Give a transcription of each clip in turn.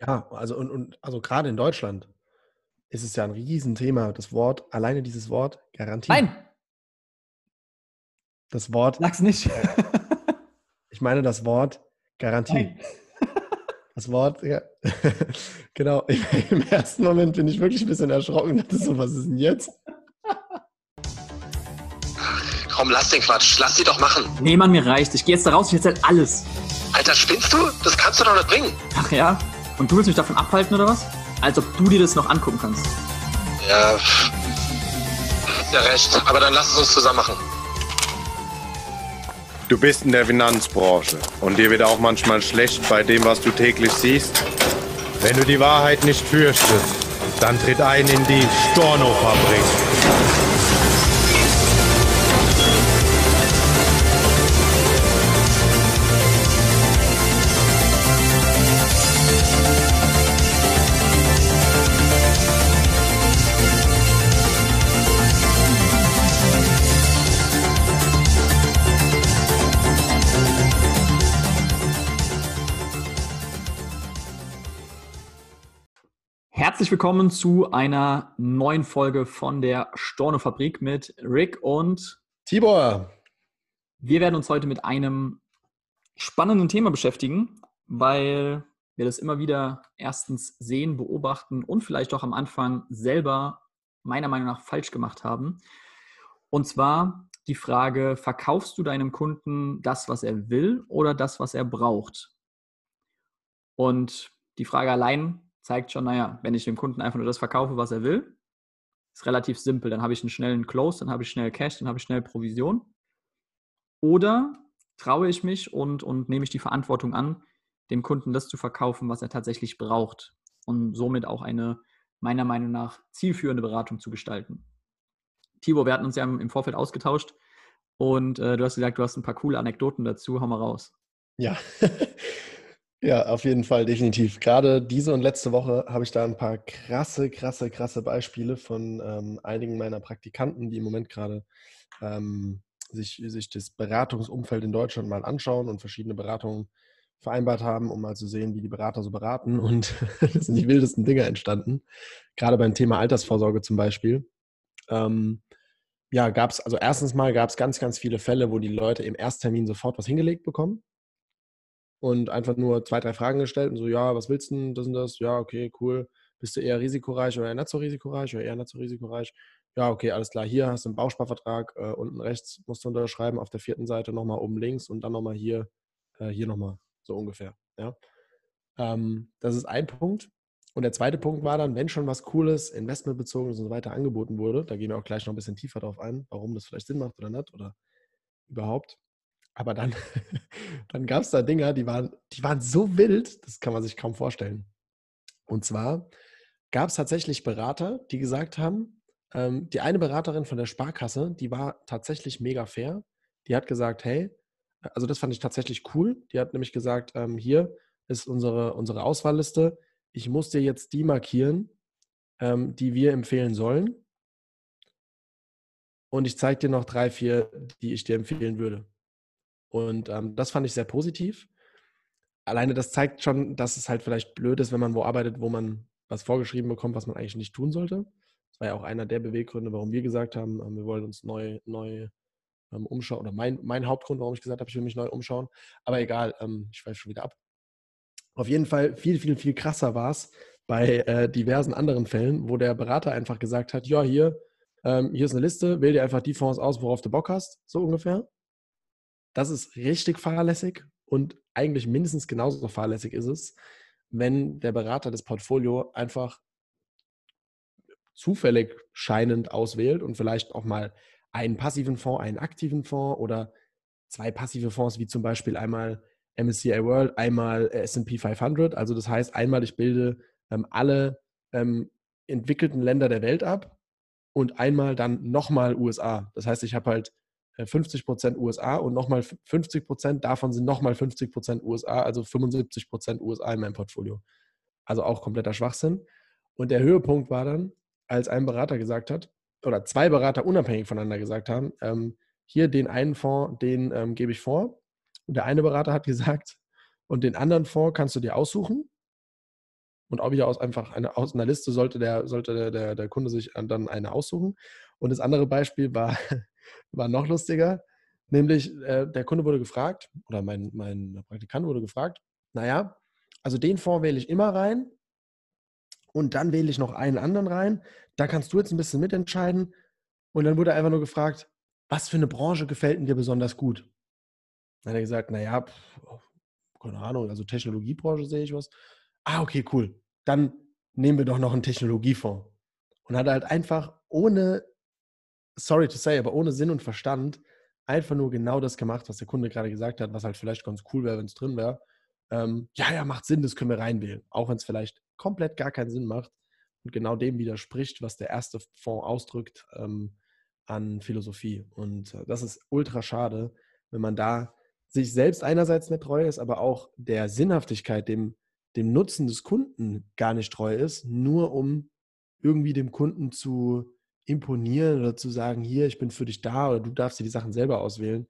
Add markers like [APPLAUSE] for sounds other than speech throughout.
Ja, also und, und also gerade in Deutschland ist es ja ein Riesenthema, das Wort, alleine dieses Wort Garantie. Nein, Das Wort, sag's nicht. ich meine das Wort Garantie. Nein. Das Wort, ja. [LAUGHS] genau. Im ersten Moment bin ich wirklich ein bisschen erschrocken. Dachte so, was ist denn jetzt? Komm, lass den Quatsch. Lass die doch machen. Nee, Mann, mir reicht. Ich gehe jetzt da raus, ich erzähl alles. Alter, spinnst du? Das kannst du doch nicht bringen. Ach ja? Und du willst mich davon abhalten oder was? Als ob du dir das noch angucken kannst. Ja, hast ja recht. Aber dann lass es uns zusammen machen. Du bist in der Finanzbranche und dir wird auch manchmal schlecht bei dem, was du täglich siehst. Wenn du die Wahrheit nicht fürchtest, dann tritt ein in die Storno-Fabrik. Herzlich willkommen zu einer neuen Folge von der Storno-Fabrik mit Rick und Tibor, wir werden uns heute mit einem spannenden Thema beschäftigen, weil wir das immer wieder erstens sehen, beobachten und vielleicht auch am Anfang selber meiner Meinung nach falsch gemacht haben. Und zwar die Frage, verkaufst du deinem Kunden das, was er will oder das, was er braucht? Und die Frage allein zeigt schon, naja, wenn ich dem Kunden einfach nur das verkaufe, was er will, ist relativ simpel. Dann habe ich einen schnellen Close, dann habe ich schnell Cash, dann habe ich schnell Provision. Oder traue ich mich und, und nehme ich die Verantwortung an, dem Kunden das zu verkaufen, was er tatsächlich braucht und somit auch eine meiner Meinung nach zielführende Beratung zu gestalten. Tibor, wir hatten uns ja im Vorfeld ausgetauscht und äh, du hast gesagt, du hast ein paar coole Anekdoten dazu. Hau mal raus. Ja. [LAUGHS] ja, auf jeden Fall, definitiv. Gerade diese und letzte Woche habe ich da ein paar krasse, krasse, krasse Beispiele von ähm, einigen meiner Praktikanten, die im Moment gerade ähm, sich, sich das Beratungsumfeld in Deutschland mal anschauen und verschiedene Beratungen vereinbart haben, um mal zu sehen, wie die Berater so beraten. [LAUGHS] Und es sind die wildesten Dinge entstanden. Gerade beim Thema Altersvorsorge zum Beispiel. Ähm, ja, gab es, also erstens mal gab es ganz, ganz viele Fälle, wo die Leute im Ersttermin sofort was hingelegt bekommen und einfach nur zwei, drei Fragen gestellt und so, ja, was willst du denn, das und das? Ja, okay, cool. Bist du eher risikoreich oder eher nicht so risikoreich oder eher nicht so risikoreich? Ja, okay, alles klar. Hier hast du einen Bausparvertrag, äh, unten rechts musst du unterschreiben, auf der vierten Seite nochmal oben links und dann nochmal hier, äh, hier nochmal, so ungefähr. Ja. Ähm, das ist ein Punkt. Und der zweite Punkt war dann, wenn schon was Cooles, investmentbezogenes und so weiter angeboten wurde, da gehen wir auch gleich noch ein bisschen tiefer drauf ein, warum das vielleicht Sinn macht oder nicht oder überhaupt. Aber dann, [LAUGHS] dann gab es da Dinger, die waren, die waren so wild, das kann man sich kaum vorstellen. Und zwar gab es tatsächlich Berater, die gesagt haben, ähm, die eine Beraterin von der Sparkasse, die war tatsächlich mega fair. Die hat gesagt, hey, also das fand ich tatsächlich cool. Die hat nämlich gesagt, ähm, hier ist unsere, unsere Auswahlliste. Ich muss dir jetzt die markieren, ähm, die wir empfehlen sollen. Und ich zeige dir noch drei, vier, die ich dir empfehlen würde. Und ähm, das fand ich sehr positiv. Alleine das zeigt schon, dass es halt vielleicht blöd ist, wenn man wo arbeitet, wo man was vorgeschrieben bekommt, was man eigentlich nicht tun sollte. Das war ja auch einer der Beweggründe, warum wir gesagt haben, ähm, wir wollen uns neu, neu ähm, umschauen. Oder mein, mein Hauptgrund, warum ich gesagt habe, ich will mich neu umschauen. Aber egal, ähm, ich schweife schon wieder ab. Auf jeden Fall viel, viel, viel krasser war es bei äh, diversen anderen Fällen, wo der Berater einfach gesagt hat, ja, hier, ähm, hier ist eine Liste, wähl dir einfach die Fonds aus, worauf du Bock hast, so ungefähr. Das ist richtig fahrlässig und eigentlich mindestens genauso fahrlässig ist es, wenn der Berater das Portfolio einfach zufällig scheinend auswählt und vielleicht auch mal einen passiven Fonds, einen aktiven Fonds oder zwei passive Fonds, wie zum Beispiel einmal MSCI World, einmal S&P 500. Also das heißt, einmal ich bilde ähm, alle ähm, entwickelten Länder der Welt ab und einmal dann nochmal USA. Das heißt, ich habe halt 50 Prozent USA und nochmal 50 Prozent, davon sind nochmal 50 Prozent USA, also 75 Prozent USA in meinem Portfolio. Also auch kompletter Schwachsinn. Und der Höhepunkt war dann, als ein Berater gesagt hat, oder zwei Berater unabhängig voneinander gesagt haben, ähm, hier den einen Fonds, den ähm, gebe ich vor. Und der eine Berater hat gesagt, und den anderen Fonds kannst du dir aussuchen. Und ob ich aus einfach eine, aus einer Liste sollte der, sollte der, der, der Kunde sich dann eine aussuchen. Und das andere Beispiel war, war noch lustiger. Nämlich, äh, der Kunde wurde gefragt, oder mein, mein Praktikant wurde gefragt, naja, also den Fonds wähle ich immer rein und dann wähle ich noch einen anderen rein. Da kannst du jetzt ein bisschen mitentscheiden. Und dann wurde einfach nur gefragt, was für eine Branche gefällt dir besonders gut? Dann hat er gesagt, naja, keine Ahnung, also Technologiebranche sehe ich was. Ah, okay, cool. Dann nehmen wir doch noch einen Technologiefonds. Und hat halt einfach ohne, sorry to say, aber ohne Sinn und Verstand einfach nur genau das gemacht, was der Kunde gerade gesagt hat, was halt vielleicht ganz cool wäre, wenn es drin wäre. Ähm, ja, ja, macht Sinn, das können wir reinwählen. Auch wenn es vielleicht komplett gar keinen Sinn macht und genau dem widerspricht, was der erste Fonds ausdrückt ähm, an Philosophie. Und äh, das ist ultra schade, wenn man da sich selbst einerseits nicht treu ist, aber auch der Sinnhaftigkeit, dem, dem Nutzen des Kunden gar nicht treu ist, nur um irgendwie dem Kunden zu imponieren oder zu sagen, hier, ich bin für dich da oder du darfst dir die Sachen selber auswählen,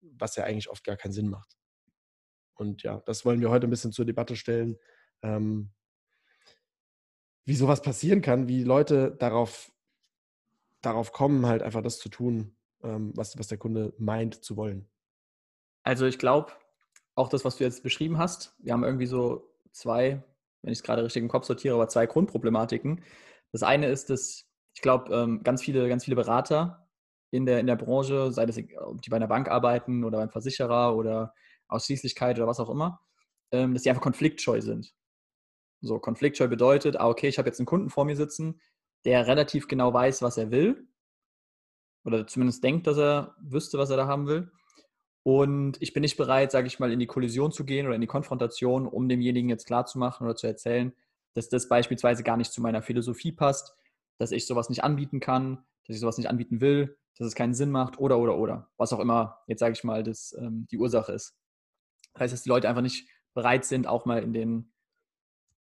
was ja eigentlich oft gar keinen Sinn macht. Und ja, das wollen wir heute ein bisschen zur Debatte stellen, ähm, wie sowas passieren kann, wie Leute darauf, darauf kommen, halt einfach das zu tun, ähm, was, was der Kunde meint zu wollen. Also ich glaube, auch das, was du jetzt beschrieben hast, wir haben irgendwie so zwei, wenn ich es gerade richtig im Kopf sortiere, aber zwei Grundproblematiken. Das eine ist, dass ich glaube, ähm, ganz viele, ganz viele Berater in der, in der Branche, sei das, die bei einer Bank arbeiten oder beim Versicherer oder Ausschließlichkeit oder was auch immer, ähm, dass die einfach konfliktscheu sind. So, konfliktscheu bedeutet, ah, okay, ich habe jetzt einen Kunden vor mir sitzen, der relativ genau weiß, was er will. Oder zumindest denkt, dass er wüsste, was er da haben will. Und ich bin nicht bereit, sage ich mal, in die Kollision zu gehen oder in die Konfrontation, um demjenigen jetzt klarzumachen oder zu erzählen, dass das beispielsweise gar nicht zu meiner Philosophie passt, dass ich sowas nicht anbieten kann, dass ich sowas nicht anbieten will, dass es keinen Sinn macht oder, oder, oder. Was auch immer, jetzt sage ich mal, das, ähm, die Ursache ist. Das heißt, dass die Leute einfach nicht bereit sind, auch mal in den,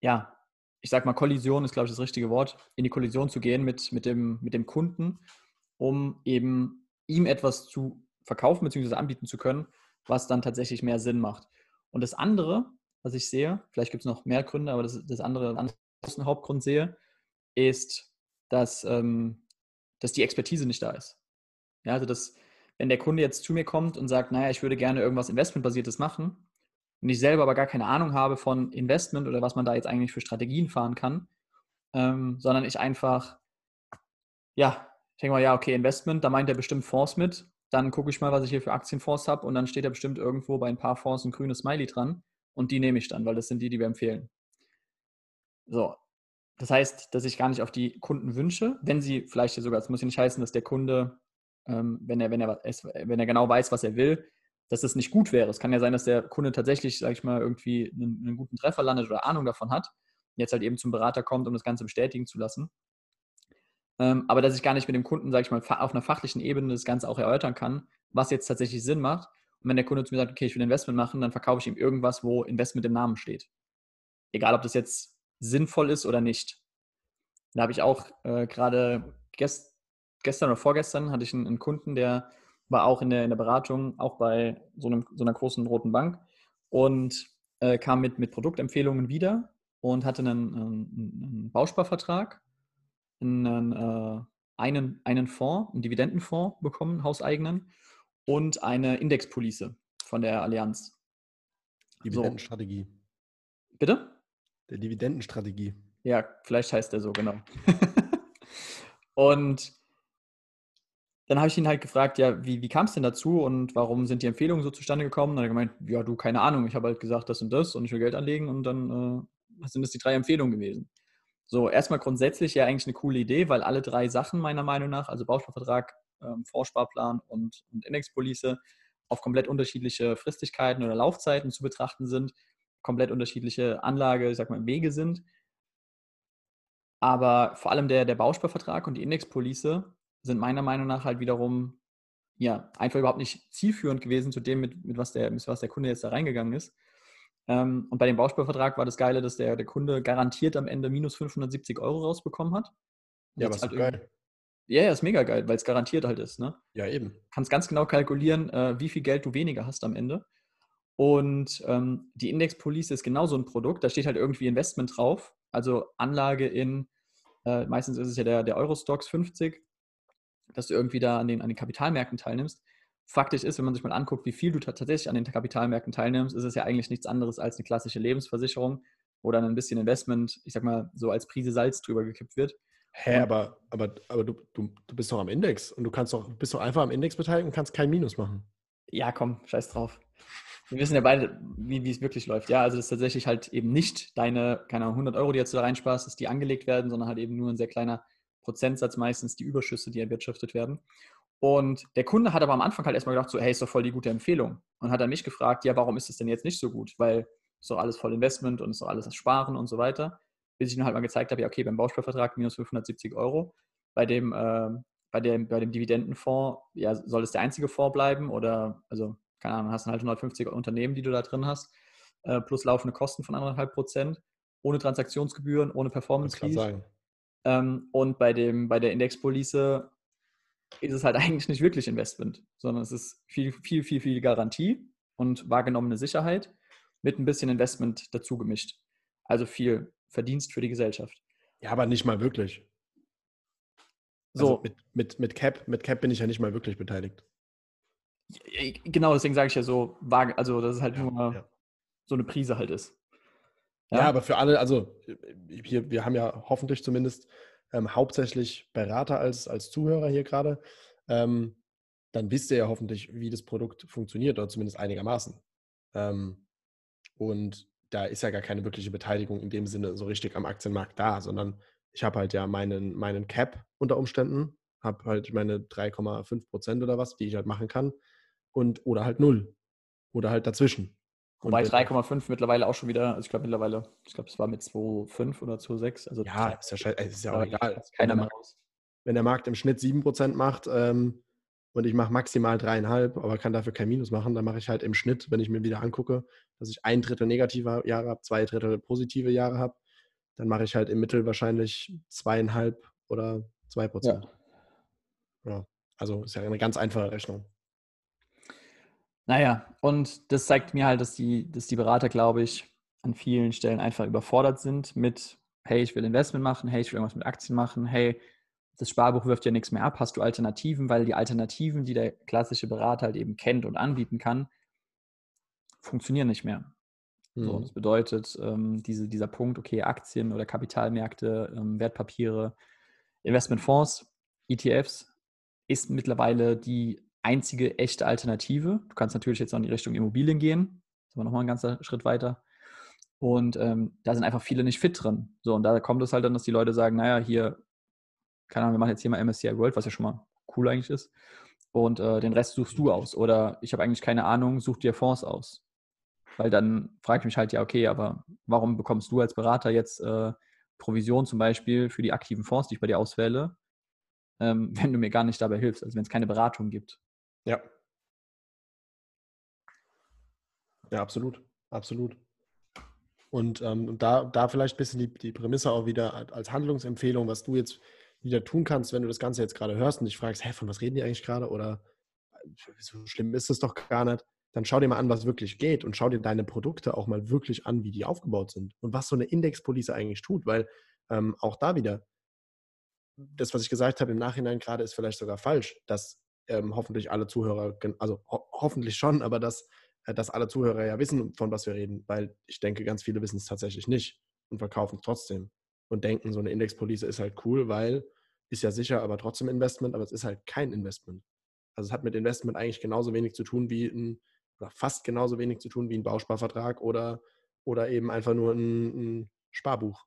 ja, ich sag mal, Kollision ist, glaube ich, das richtige Wort, in die Kollision zu gehen mit, mit, dem, mit dem Kunden, um eben ihm etwas zu verkaufen bzw. anbieten zu können, was dann tatsächlich mehr Sinn macht. Und das andere, was ich sehe, vielleicht gibt es noch mehr Gründe, aber das, das andere, den Hauptgrund sehe, ist, dass, ähm, dass die Expertise nicht da ist. Ja, also dass, wenn der Kunde jetzt zu mir kommt und sagt, naja, ich würde gerne irgendwas Investmentbasiertes machen und ich selber aber gar keine Ahnung habe von Investment oder was man da jetzt eigentlich für Strategien fahren kann, ähm, sondern ich einfach, ja, ich denke mal, ja, okay, Investment, da meint er bestimmt Fonds mit, dann gucke ich mal, was ich hier für Aktienfonds habe und dann steht da bestimmt irgendwo bei ein paar Fonds ein grünes Smiley dran und die nehme ich dann, weil das sind die, die wir empfehlen. So, das heißt, dass ich gar nicht auf die Kunden wünsche, wenn sie vielleicht sogar, es muss ja nicht heißen, dass der Kunde ähm, wenn, er, wenn, er, wenn er genau weiß, was er will, dass es nicht gut wäre. Es kann ja sein, dass der Kunde tatsächlich, sage ich mal, irgendwie einen, einen, guten Treffer landet oder Ahnung davon hat, jetzt halt eben zum Berater kommt, um das Ganze bestätigen zu lassen. Ähm, aber dass ich gar nicht mit dem Kunden, sage ich mal, auf einer fachlichen Ebene das Ganze auch erörtern kann, was jetzt tatsächlich Sinn macht. Und wenn der Kunde zu mir sagt, okay, ich will Investment machen, dann verkaufe ich ihm irgendwas, wo Investment im Namen steht. Egal, ob das jetzt sinnvoll ist oder nicht. Da habe ich auch äh, gerade gest gestern oder vorgestern hatte ich einen, einen Kunden, der war auch in der, in der Beratung, auch bei so, einem, so einer großen roten Bank und äh, kam mit, mit Produktempfehlungen wieder und hatte einen, einen, einen Bausparvertrag, einen, äh, einen, einen Fonds, einen Dividendenfonds bekommen, hauseigenen und eine Indexpolice von der Allianz. Dividendenstrategie. So. Bitte? Der Dividendenstrategie. Ja, vielleicht heißt der so, genau. [LAUGHS] und dann habe ich ihn halt gefragt, ja, wie, wie kam es denn dazu und warum sind die Empfehlungen so zustande gekommen? Und dann hat er gemeint, ja, du, keine Ahnung, ich habe halt gesagt, das und das und ich will Geld anlegen und dann äh, sind das die drei Empfehlungen gewesen. So, erstmal grundsätzlich ja eigentlich eine coole Idee, weil alle drei Sachen meiner Meinung nach, also Bausparvertrag, ähm, Vorsparplan und, und Indexpolice, auf komplett unterschiedliche Fristigkeiten oder Laufzeiten zu betrachten sind, komplett unterschiedliche Anlage, ich sag mal, Wege sind. Aber vor allem der, der Bausparvertrag und die Indexpolice sind meiner Meinung nach halt wiederum ja, einfach überhaupt nicht zielführend gewesen zu dem, mit, mit, was, der, mit was der Kunde jetzt da reingegangen ist. Ähm, und bei dem Bausparvertrag war das Geile, dass der, der Kunde garantiert am Ende minus 570 Euro rausbekommen hat. Ja, aber ist halt geil. Ja, ja, ist mega geil, weil es garantiert halt ist. Ne? Ja, eben. Kannst ganz genau kalkulieren, äh, wie viel Geld du weniger hast am Ende. Und ähm, die Indexpolice ist genauso ein Produkt. Da steht halt irgendwie Investment drauf. also Anlage in, äh, meistens ist es ja der, der Eurostox 50, dass du irgendwie da an den, an den Kapitalmärkten teilnimmst. Faktisch ist, wenn man sich mal anguckt, wie viel du tatsächlich an den Kapitalmärkten teilnimmst, ist es ja eigentlich nichts anderes als eine klassische Lebensversicherung, wo dann ein bisschen Investment, ich sag mal, so als Prise Salz drüber gekippt wird. Hä, aber, aber, aber du, du, du bist doch am Index und du kannst doch, bist doch einfach am Index beteiligt und kannst kein Minus machen. Ja, komm, scheiß drauf. Wir wissen ja beide, wie, wie es wirklich läuft. Ja, also das ist tatsächlich halt eben nicht deine, keine Ahnung, 100 Euro, die jetzt da reinsparst, dass die angelegt werden, sondern halt eben nur ein sehr kleiner Prozentsatz meistens die Überschüsse, die erwirtschaftet werden. Und der Kunde hat aber am Anfang halt erstmal gedacht, so, hey, ist doch voll die gute Empfehlung. Und hat dann mich gefragt, ja, warum ist das denn jetzt nicht so gut? Weil ist doch alles voll Investment und ist doch alles das Sparen und so weiter. Bis ich ihm halt mal gezeigt habe, ja, okay, beim Bausparvertrag minus 570 Euro. Bei dem, äh, bei dem, bei dem Dividendenfonds, ja, soll es der einzige Fonds bleiben oder, also, keine Ahnung, hast du halt 150 Unternehmen, die du da drin hast, äh, plus laufende Kosten von 1,5 Prozent, ohne Transaktionsgebühren, ohne Performance Fees. Ähm, und bei, dem, bei der Indexpolice ist es halt [LAUGHS] eigentlich nicht wirklich Investment, sondern es ist viel, viel, viel, viel Garantie und wahrgenommene Sicherheit mit ein bisschen Investment dazu gemischt. Also viel Verdienst für die Gesellschaft. Ja, aber nicht mal wirklich. So. Also mit, mit, mit, Cap, mit Cap bin ich ja nicht mal wirklich beteiligt. Genau, deswegen sage ich ja so, also dass es halt ja, nur ja. so eine Prise halt ist. Ja? ja, aber für alle, also hier, wir haben ja hoffentlich zumindest ähm, hauptsächlich Berater als, als Zuhörer hier gerade. Ähm, dann wisst ihr ja hoffentlich, wie das Produkt funktioniert oder zumindest einigermaßen. Ähm, und da ist ja gar keine wirkliche Beteiligung in dem Sinne so richtig am Aktienmarkt da, sondern ich habe halt ja meinen, meinen Cap unter Umständen, habe halt meine 3,5 Prozent oder was, die ich halt machen kann und oder halt null oder halt dazwischen. Wobei 3,5 mittlerweile auch schon wieder, also ich glaube mittlerweile, ich glaube es war mit 2,5 oder 2,6. Also ja, ist ja, ist ja auch egal. Keiner wenn, der Markt, wenn der Markt im Schnitt 7% macht ähm, und ich mache maximal dreieinhalb, aber kann dafür kein Minus machen, dann mache ich halt im Schnitt, wenn ich mir wieder angucke, dass ich ein Drittel negative Jahre habe, zwei Drittel positive Jahre habe, dann mache ich halt im Mittel wahrscheinlich zweieinhalb oder zwei Prozent. Ja. ja. Also ist ja eine ganz einfache Rechnung. Naja, und das zeigt mir halt, dass die, dass die Berater, glaube ich, an vielen Stellen einfach überfordert sind mit, hey, ich will Investment machen, hey, ich will irgendwas mit Aktien machen, hey, das Sparbuch wirft ja nichts mehr ab, hast du Alternativen, weil die Alternativen, die der klassische Berater halt eben kennt und anbieten kann, funktionieren nicht mehr. Mhm. So, das bedeutet, ähm, diese, dieser Punkt, okay, Aktien oder Kapitalmärkte, ähm, Wertpapiere, Investmentfonds, ETFs, ist mittlerweile die einzige echte Alternative. Du kannst natürlich jetzt noch in die Richtung Immobilien gehen. Das ist aber nochmal ein ganzer Schritt weiter. Und ähm, da sind einfach viele nicht fit drin. So, und da kommt es halt dann, dass die Leute sagen, naja, hier, keine Ahnung, wir machen jetzt hier mal MSCI World, was ja schon mal cool eigentlich ist. Und äh, den Rest suchst du aus. Oder ich habe eigentlich keine Ahnung, such dir Fonds aus. Weil dann frage ich mich halt, ja, okay, aber warum bekommst du als Berater jetzt äh, Provision zum Beispiel für die aktiven Fonds, die ich bei dir auswähle, ähm, [LAUGHS] wenn du mir gar nicht dabei hilfst, also wenn es keine Beratung gibt? Ja. Ja, absolut. Absolut. Und ähm, da, da vielleicht ein bisschen die, die Prämisse auch wieder als Handlungsempfehlung, was du jetzt wieder tun kannst, wenn du das Ganze jetzt gerade hörst und dich fragst, hä, von was reden die eigentlich gerade? Oder so schlimm ist es doch gar nicht. Dann schau dir mal an, was wirklich geht und schau dir deine Produkte auch mal wirklich an, wie die aufgebaut sind und was so eine Indexpolice eigentlich tut, weil ähm, auch da wieder, das, was ich gesagt habe im Nachhinein gerade, ist vielleicht sogar falsch, dass ähm, hoffentlich alle Zuhörer, also ho hoffentlich schon, aber dass, äh, dass alle Zuhörer ja wissen, von was wir reden, weil ich denke, ganz viele wissen es tatsächlich nicht und verkaufen es trotzdem und denken, so eine Indexpolice ist halt cool, weil ist ja sicher, aber trotzdem Investment, aber es ist halt kein Investment. Also es hat mit Investment eigentlich genauso wenig zu tun wie ein, oder fast genauso wenig zu tun wie ein Bausparvertrag oder, oder eben einfach nur ein, ein Sparbuch.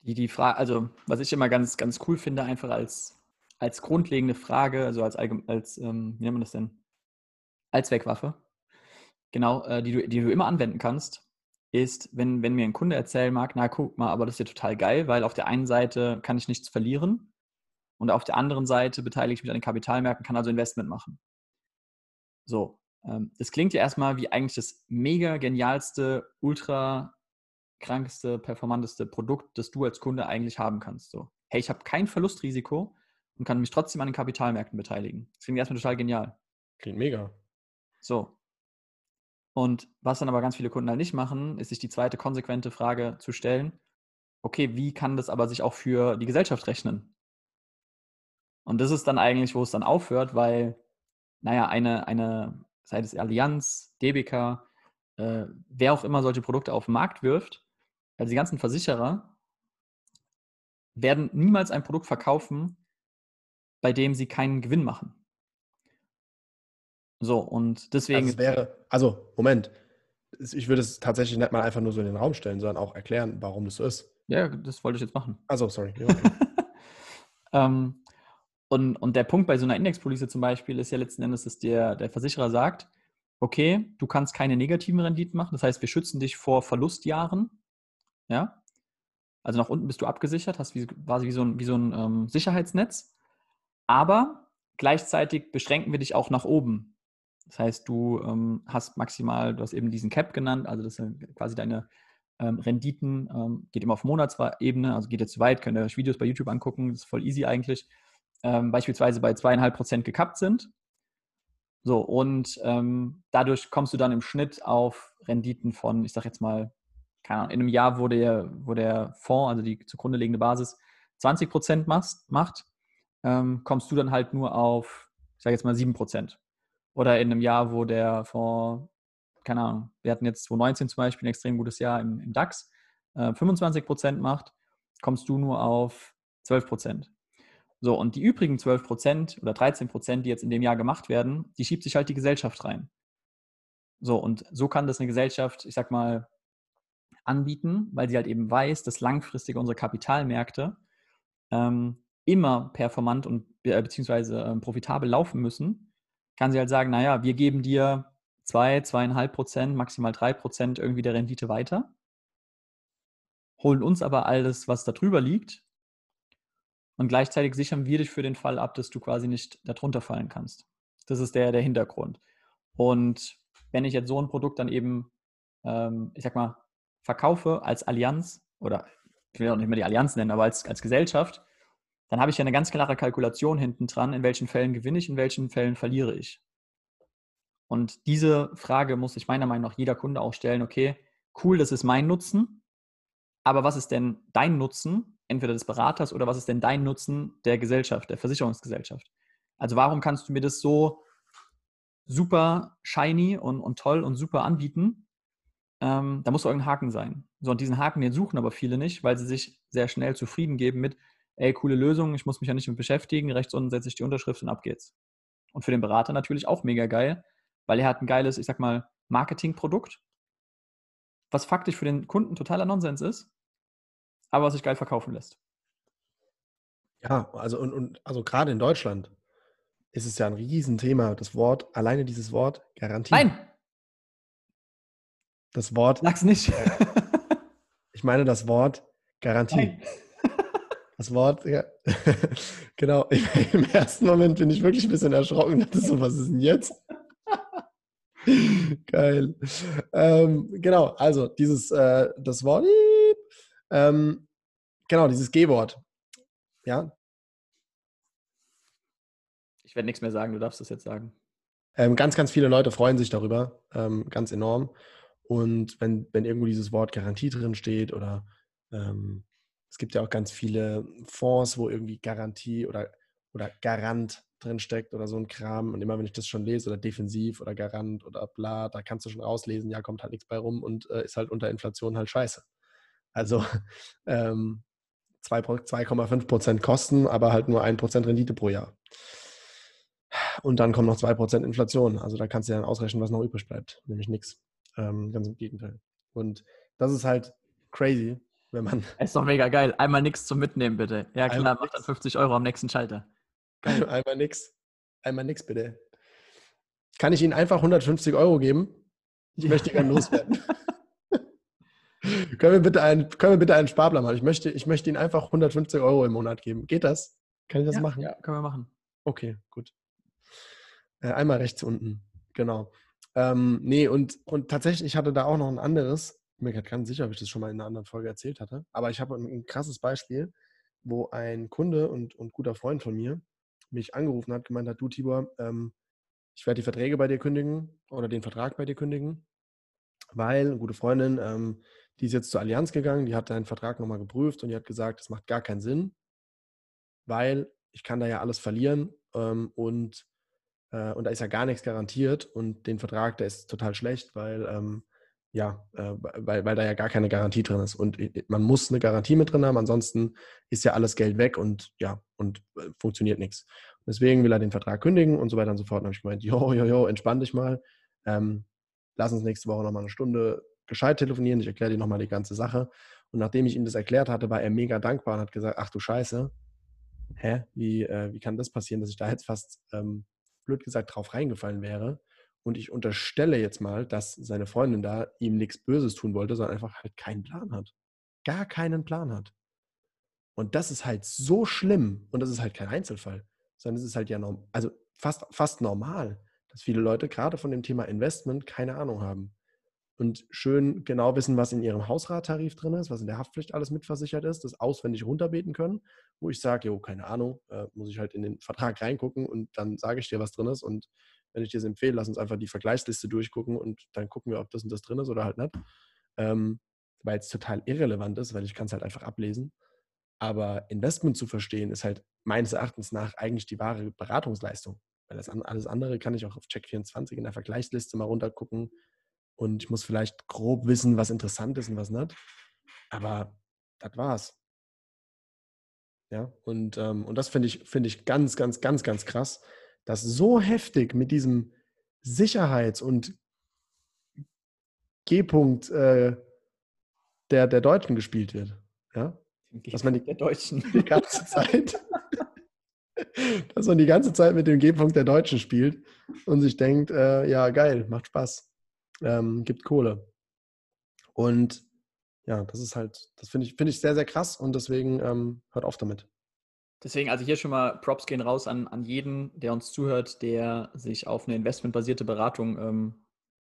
Die, die Frage, also was ich immer ganz, ganz cool finde, einfach als als grundlegende Frage, also als, als ähm, wie nennt man das denn? Allzweckwaffe, genau, äh, die, du, die du immer anwenden kannst, ist, wenn, wenn mir ein Kunde erzählen mag, na guck mal, aber das ist ja total geil, weil auf der einen Seite kann ich nichts verlieren und auf der anderen Seite beteilige ich mich an den Kapitalmärkten, kann also Investment machen. So, ähm, das klingt ja erstmal wie eigentlich das mega genialste, ultra krankeste, performanteste Produkt, das du als Kunde eigentlich haben kannst. So, hey, ich habe kein Verlustrisiko, und kann mich trotzdem an den Kapitalmärkten beteiligen. Das klingt erstmal total genial. Klingt mega. So. Und was dann aber ganz viele Kunden halt nicht machen, ist sich die zweite konsequente Frage zu stellen, okay, wie kann das aber sich auch für die Gesellschaft rechnen? Und das ist dann eigentlich, wo es dann aufhört, weil, naja, eine, eine sei es Allianz, DBK, äh, wer auch immer solche Produkte auf den Markt wirft, also die ganzen Versicherer werden niemals ein Produkt verkaufen, bei dem sie keinen Gewinn machen. So, und deswegen. Also, wäre, also Moment, ich würde es tatsächlich nicht mal einfach nur so in den Raum stellen, sondern auch erklären, warum das so ist. Ja, das wollte ich jetzt machen. Also, sorry. Ja, okay. [LAUGHS] ähm, und, und der Punkt bei so einer Indexpolice zum Beispiel ist ja letzten Endes, dass der, der Versicherer sagt, okay, du kannst keine negativen Renditen machen, das heißt, wir schützen dich vor Verlustjahren, ja, also nach unten bist du abgesichert, hast wie, quasi wie so ein, wie so ein ähm, Sicherheitsnetz, aber gleichzeitig beschränken wir dich auch nach oben. Das heißt, du ähm, hast maximal, du hast eben diesen Cap genannt, also das sind quasi deine ähm, Renditen, ähm, geht immer auf Monatsebene, also geht jetzt zu weit, könnt ihr euch Videos bei YouTube angucken, das ist voll easy eigentlich, ähm, beispielsweise bei zweieinhalb Prozent gekappt sind. So, und ähm, dadurch kommst du dann im Schnitt auf Renditen von, ich sag jetzt mal, keine Ahnung, in einem Jahr, wo der, wo der Fonds, also die zugrunde liegende Basis, 20 Prozent macht, ähm, kommst du dann halt nur auf, ich sage jetzt mal 7 Prozent. Oder in einem Jahr, wo der Fonds, keine Ahnung, wir hatten jetzt 2019 zum Beispiel ein extrem gutes Jahr im, im DAX, äh, 25 Prozent macht, kommst du nur auf 12 Prozent. So, und die übrigen 12 Prozent oder 13 Prozent, die jetzt in dem Jahr gemacht werden, die schiebt sich halt die Gesellschaft rein. So, und so kann das eine Gesellschaft, ich sag mal, anbieten, weil sie halt eben weiß, dass langfristig unsere Kapitalmärkte ähm, immer performant und äh, beziehungsweise ähm, profitabel laufen müssen, kann sie halt sagen, naja, wir geben dir zwei, zweieinhalb Prozent, maximal drei Prozent irgendwie der Rendite weiter, holen uns aber alles, was da drüber liegt, und gleichzeitig sichern wir dich für den Fall ab, dass du quasi nicht darunter fallen kannst. Das ist der, der Hintergrund. Und wenn ich jetzt so ein Produkt dann eben, ähm, ich sag mal, verkaufe als Allianz oder ich will auch nicht mehr die Allianz nennen, aber als, als Gesellschaft, dann habe ich ja eine ganz klare Kalkulation hinten dran, in welchen Fällen gewinne ich, in welchen Fällen verliere ich. Und diese Frage muss sich meiner Meinung nach jeder Kunde auch stellen, okay, cool, das ist mein Nutzen, aber was ist denn dein Nutzen entweder des Beraters oder was ist denn dein Nutzen der Gesellschaft, der Versicherungsgesellschaft? Also warum kannst du mir das so super shiny und, und toll und super anbieten? Ähm, da muss irgendein Haken sein. So, und diesen Haken, den suchen aber viele nicht, weil sie sich sehr schnell zufrieden geben mit, ey, coole Lösung, ich muss mich ja nicht mit beschäftigen, rechts unten setze ich die Unterschrift und ab geht's. Und für den Berater natürlich auch mega geil, weil er hat ein geiles, ich sag mal, Marketingprodukt, was faktisch für den Kunden totaler Nonsens ist, aber was sich geil verkaufen lässt. Ja, also und, und also gerade in Deutschland ist es ja ein Riesenthema, das Wort, alleine dieses Wort Garantie. Nein! Das Wort. Sag's nicht. [LAUGHS] ich meine das Wort Garantie. Nein. Das Wort, ja. [LAUGHS] genau. [LAUGHS] Im ersten Moment bin ich wirklich ein bisschen erschrocken. Dachte so, was ist denn jetzt? [LAUGHS] Geil. Ähm, genau, also dieses, äh, das Wort ähm, genau, dieses G-Wort. Ja. Ich werde nichts mehr sagen, du darfst das jetzt sagen. Ähm, ganz, ganz viele Leute freuen sich darüber, ähm, ganz enorm. Und wenn, wenn irgendwo dieses Wort Garantie drin steht oder ähm, es gibt ja auch ganz viele Fonds, wo irgendwie Garantie oder, oder Garant drin steckt oder so ein Kram. Und immer wenn ich das schon lese oder defensiv oder Garant oder bla, da kannst du schon rauslesen, ja, kommt halt nichts bei rum und äh, ist halt unter Inflation halt scheiße. Also [LAUGHS] ähm, 2,5 Prozent Kosten, aber halt nur 1 Prozent Rendite pro Jahr. Und dann kommen noch 2 Prozent Inflation. Also da kannst du dann ausrechnen, was noch übrig bleibt. Nämlich nichts. Ähm, ganz im Gegenteil. Und das ist halt crazy, wenn man. Ist doch mega geil. Einmal nichts zum Mitnehmen, bitte. Ja, klar, macht dann 50 Euro am nächsten Schalter. Geil. [LAUGHS] Einmal nichts. Einmal nichts, bitte. Kann ich Ihnen einfach 150 Euro geben? Ich möchte gerne loswerden. [LAUGHS] können, wir bitte einen, können wir bitte einen Sparplan machen? Ich möchte, ich möchte Ihnen einfach 150 Euro im Monat geben. Geht das? Kann ich das ja, machen? Ja, können wir machen. Okay, gut. Äh, einmal rechts unten. Genau. Ähm, nee, und, und tatsächlich, ich hatte da auch noch ein anderes. Bin mir gerade ganz sicher, ob ich das schon mal in einer anderen Folge erzählt hatte. Aber ich habe ein, ein krasses Beispiel, wo ein Kunde und, und guter Freund von mir mich angerufen hat, gemeint hat, du Tibor, ähm, ich werde die Verträge bei dir kündigen oder den Vertrag bei dir kündigen, weil eine gute Freundin, ähm, Die ist jetzt zur Allianz gegangen, die hat deinen Vertrag nochmal geprüft und die hat gesagt, das macht gar keinen Sinn, weil ich kann da ja alles verlieren ähm, und, äh, und da ist ja gar nichts garantiert und den Vertrag, der ist total schlecht, weil ähm, ja, äh, weil, weil da ja gar keine Garantie drin ist. Und man muss eine Garantie mit drin haben, ansonsten ist ja alles Geld weg und ja, und äh, funktioniert nichts. Deswegen will er den Vertrag kündigen und so weiter und so fort. Und habe ich gemeint, jo, jo, jo, entspann dich mal. Ähm, lass uns nächste Woche nochmal eine Stunde gescheit telefonieren. Ich erkläre dir nochmal die ganze Sache. Und nachdem ich ihm das erklärt hatte, war er mega dankbar und hat gesagt, ach du Scheiße, hä, wie, äh, wie kann das passieren, dass ich da jetzt fast, ähm, blöd gesagt, drauf reingefallen wäre. Und ich unterstelle jetzt mal, dass seine Freundin da ihm nichts Böses tun wollte, sondern einfach halt keinen Plan hat. Gar keinen Plan hat. Und das ist halt so schlimm. Und das ist halt kein Einzelfall, sondern es ist halt ja norm also fast, fast normal, dass viele Leute gerade von dem Thema Investment keine Ahnung haben. Und schön genau wissen, was in ihrem Hausrattarif drin ist, was in der Haftpflicht alles mitversichert ist, das auswendig runterbeten können, wo ich sage, jo, keine Ahnung, äh, muss ich halt in den Vertrag reingucken und dann sage ich dir, was drin ist. Und wenn ich dir das empfehle, lass uns einfach die Vergleichsliste durchgucken und dann gucken wir, ob das und das drin ist oder halt nicht. Ähm, weil es total irrelevant ist, weil ich kann es halt einfach ablesen. Aber Investment zu verstehen, ist halt meines Erachtens nach eigentlich die wahre Beratungsleistung. Weil das alles andere kann ich auch auf Check24 in der Vergleichsliste mal runtergucken. Und ich muss vielleicht grob wissen, was interessant ist und was nicht. Aber das war's. Ja, und, ähm, und das finde ich, find ich ganz, ganz, ganz, ganz krass, dass so heftig mit diesem Sicherheits- und G-Punkt äh, der, der Deutschen gespielt wird. Ja? Dass man die, der Deutschen. die ganze Zeit, [LAUGHS] dass man die ganze Zeit mit dem G-Punkt der Deutschen spielt und sich denkt, äh, ja, geil, macht Spaß, ähm, gibt Kohle. Und ja, das ist halt, das finde ich, find ich sehr, sehr krass und deswegen ähm, hört auf damit. Deswegen, also hier schon mal Props gehen raus an, an jeden, der uns zuhört, der sich auf eine investmentbasierte Beratung ähm,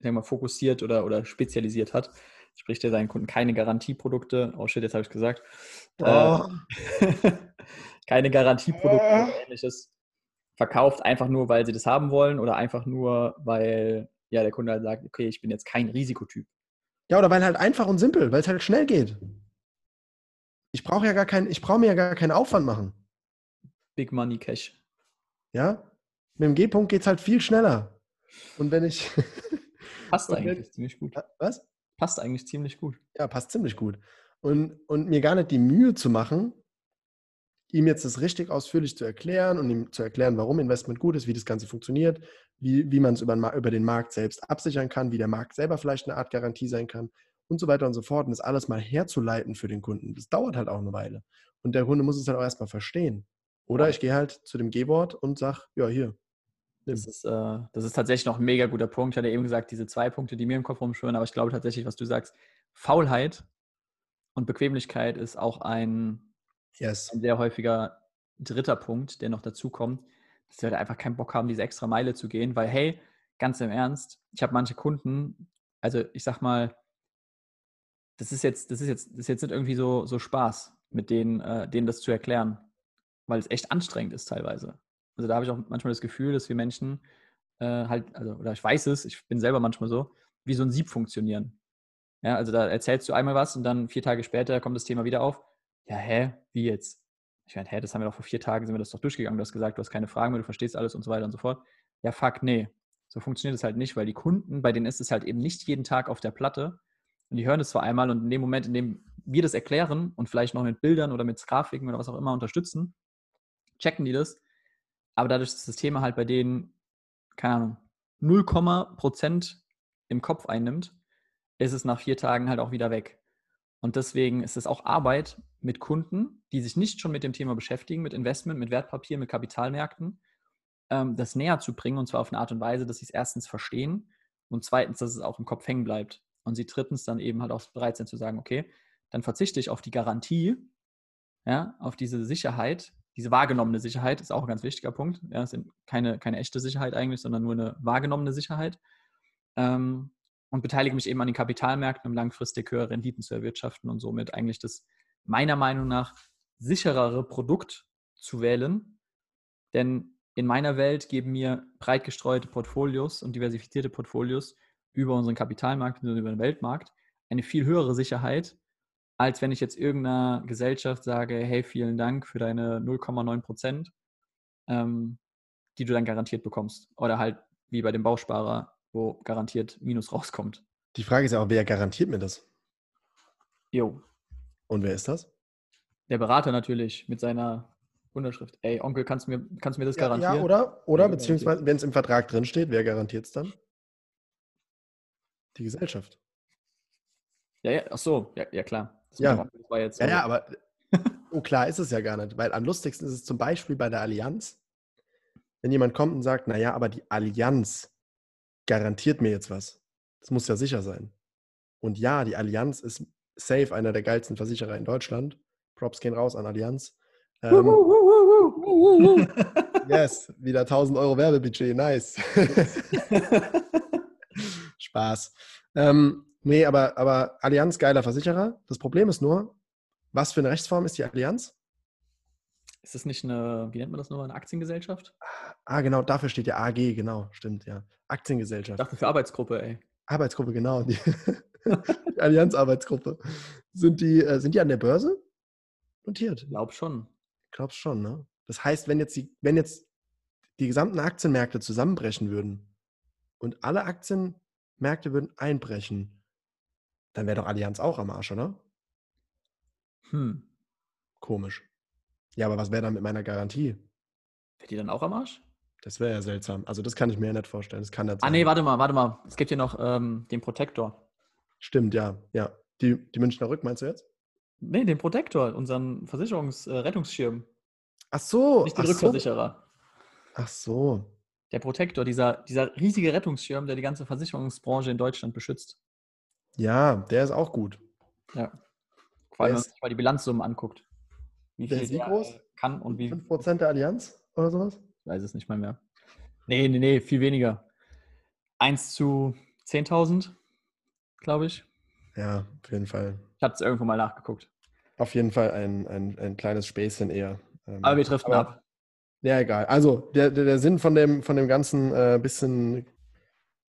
sagen mal, fokussiert oder, oder spezialisiert hat. Sprich, der seinen Kunden keine Garantieprodukte, oh shit, jetzt habe ich gesagt, äh, oh. äh, [LAUGHS] keine Garantieprodukte oh. oder ähnliches verkauft, einfach nur, weil sie das haben wollen oder einfach nur, weil ja, der Kunde halt sagt, okay, ich bin jetzt kein Risikotyp. Ja, oder weil halt einfach und simpel, weil es halt schnell geht. Ich brauche ja gar keinen, ich brauche mir ja gar keinen Aufwand machen. Big Money Cash. Ja, mit dem G-Punkt geht es halt viel schneller. Und wenn ich. [LAUGHS] Passt eigentlich wenn, ziemlich gut. Was? Passt eigentlich ziemlich gut. Ja, passt ziemlich gut. Und, und mir gar nicht die Mühe zu machen, ihm jetzt das richtig ausführlich zu erklären und ihm zu erklären, warum Investment gut ist, wie das Ganze funktioniert, wie, wie man es über, über den Markt selbst absichern kann, wie der Markt selber vielleicht eine Art Garantie sein kann und so weiter und so fort. Und das alles mal herzuleiten für den Kunden, das dauert halt auch eine Weile. Und der Kunde muss es halt auch erstmal verstehen. Oder ich gehe halt zu dem G-Wort und sage, ja, hier. Das ist, äh, das ist tatsächlich noch ein mega guter Punkt. Ich hatte eben gesagt, diese zwei Punkte, die mir im Kopf rumschwören, aber ich glaube tatsächlich, was du sagst, Faulheit und Bequemlichkeit ist auch ein, yes. ein sehr häufiger dritter Punkt, der noch dazu kommt, dass wir halt einfach keinen Bock haben, diese extra Meile zu gehen, weil hey, ganz im Ernst, ich habe manche Kunden, also ich sag mal, das ist jetzt, das ist jetzt, das ist jetzt nicht irgendwie so, so Spaß, mit denen, äh, denen das zu erklären weil es echt anstrengend ist teilweise. Also da habe ich auch manchmal das Gefühl, dass wir Menschen äh, halt, also, oder ich weiß es, ich bin selber manchmal so, wie so ein Sieb funktionieren. Ja, also da erzählst du einmal was und dann vier Tage später kommt das Thema wieder auf. Ja, hä, wie jetzt? Ich meine, hä, das haben wir doch vor vier Tagen, sind wir das doch durchgegangen. Du hast gesagt, du hast keine Fragen mehr, du verstehst alles und so weiter und so fort. Ja, fuck, nee. So funktioniert es halt nicht, weil die Kunden, bei denen ist es halt eben nicht jeden Tag auf der Platte. Und die hören es zwar einmal und in dem Moment, in dem wir das erklären und vielleicht noch mit Bildern oder mit Grafiken oder was auch immer unterstützen, checken die das. Aber dadurch, dass das Thema halt bei denen, keine Ahnung, 0, Prozent im Kopf einnimmt, ist es nach vier Tagen halt auch wieder weg. Und deswegen ist es auch Arbeit mit Kunden, die sich nicht schon mit dem Thema beschäftigen, mit Investment, mit Wertpapier, mit Kapitalmärkten, ähm, das näher zu bringen und zwar auf eine Art und Weise, dass sie es erstens verstehen und zweitens, dass es auch im Kopf hängen bleibt. Und sie drittens dann eben halt auch bereit sind zu sagen, okay, dann verzichte ich auf die Garantie, ja, auf diese Sicherheit, diese wahrgenommene Sicherheit ist auch ein ganz wichtiger Punkt. Ja, es sind keine, keine echte Sicherheit eigentlich, sondern nur eine wahrgenommene Sicherheit. Ähm, und beteilige mich eben an den Kapitalmärkten, um langfristig höhere Renditen zu erwirtschaften und somit eigentlich das meiner Meinung nach sicherere Produkt zu wählen. Denn in meiner Welt geben mir breit gestreute Portfolios und diversifizierte Portfolios über unseren Kapitalmarkt und über den Weltmarkt eine viel höhere Sicherheit, als wenn ich jetzt irgendeiner Gesellschaft sage, hey, vielen Dank für deine 0,9 Prozent, ähm, die du dann garantiert bekommst. Oder halt wie bei dem Bausparer, wo garantiert Minus [LAUGHS] rauskommt. Die Frage ist ja auch, wer garantiert mir das? Jo, Und wer ist das? der Berater natürlich mit seiner Unterschrift. Ey, Onkel, kannst du mir, kannst du mir das Ja, garantieren? ja, oder? Oder Ja, beziehungsweise, wenn es im Vertrag drin steht, wer garantiert es dann? Die Gesellschaft. Ja, ja, ach so, ja, ja klar. Ja. war- jetzt Ja, so. ja, aber [LAUGHS] so klar ist es ja gar nicht. Weil am lustigsten ist es zum Beispiel bei der Allianz, wenn jemand kommt und sagt, naja, aber die Allianz garantiert mir jetzt was. Das muss ja sicher sein. Und ja, die Allianz ist safe einer der geilsten Versicherer in Deutschland. Props gehen raus an Allianz. Ähm, [LAUGHS] yes, wieder 1000 Euro Werbebudget, nice. [LAUGHS] Spaß. Ähm, nee, aber, aber Allianz, geiler Versicherer. Das Problem ist nur, was für eine Rechtsform ist die Allianz? Ist das nicht eine, wie nennt man das nochmal, eine Aktiengesellschaft? Ah, genau, dafür steht ja AG, genau, stimmt, ja. Ich Aktiengesellschaft. dachte für Arbeitsgruppe, ey. Arbeitsgruppe, genau. Die, [LAUGHS] die Allianz-Arbeitsgruppe. Sind die, äh, sind die an der Börse notiert? Glaub schon. Glaubst schon, ne? Das heißt, wenn jetzt, die, wenn jetzt die gesamten Aktienmärkte zusammenbrechen würden und alle Aktienmärkte würden einbrechen, dann wäre doch Allianz auch am Arsch, oder? Hm. Komisch. Ja, aber was wäre dann mit meiner Garantie? Wird die dann auch am Arsch? Das wäre ja seltsam. Also das kann ich mir ja nicht vorstellen. Das kann nicht Ah, nee, warte mal, warte mal. Es gibt hier noch ähm, den Protektor. Stimmt, ja. Ja. Die, die Münchner Rück, meinst du jetzt? Nee, den Protektor, unseren Versicherungsrettungsschirm. Ach so. Nicht den ach so. Rückversicherer. Ach so. Der Protektor, dieser, dieser riesige Rettungsschirm, der die ganze Versicherungsbranche in Deutschland beschützt. Ja, der ist auch gut. Ja. Vor allem, wenn man sich mal die Bilanzsummen anguckt. Wie Der viel ist wie der groß? kann und wie. 5% der Allianz oder sowas? Ich weiß es nicht mal mehr. Nee, nee, nee, viel weniger. 1 zu 10.000, glaube ich. Ja, auf jeden Fall. Ich hatte es irgendwo mal nachgeguckt. Auf jeden Fall ein, ein, ein kleines Späßchen eher. Ähm, Aber wir aber- ab. Ja, egal. Also, der, der, der Sinn von dem, von dem ganzen äh, bisschen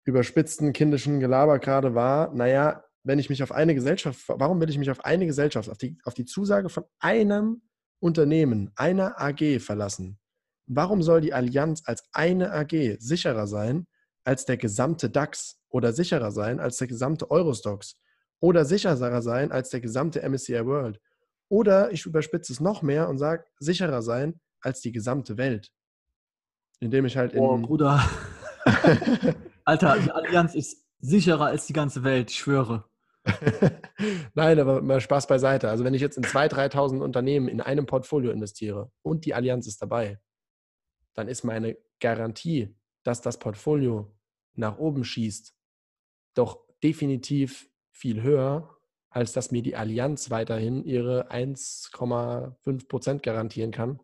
überspitzten kindischen Gelaber gerade war, naja, wenn ich mich auf eine Gesellschaft, warum will ich mich auf eine Gesellschaft, auf die, auf die Zusage von einem Unternehmen, einer AG verlassen? Warum soll die Allianz als eine AG sicherer sein als der gesamte DAX oder sicherer sein als der gesamte Eurostox oder sicherer sein als der gesamte MSCI World? Oder ich überspitze es noch mehr und sage, sicherer sein als die gesamte Welt. Indem ich halt in. Oh, Bruder. [LAUGHS] Alter, die Allianz ist sicherer als die ganze Welt, ich schwöre. [LAUGHS] Nein, aber mal Spaß beiseite. Also wenn ich jetzt in 2.000, 3.000 Unternehmen in einem Portfolio investiere und die Allianz ist dabei, dann ist meine Garantie, dass das Portfolio nach oben schießt, doch definitiv viel höher, als dass mir die Allianz weiterhin ihre 1,5 Prozent garantieren kann.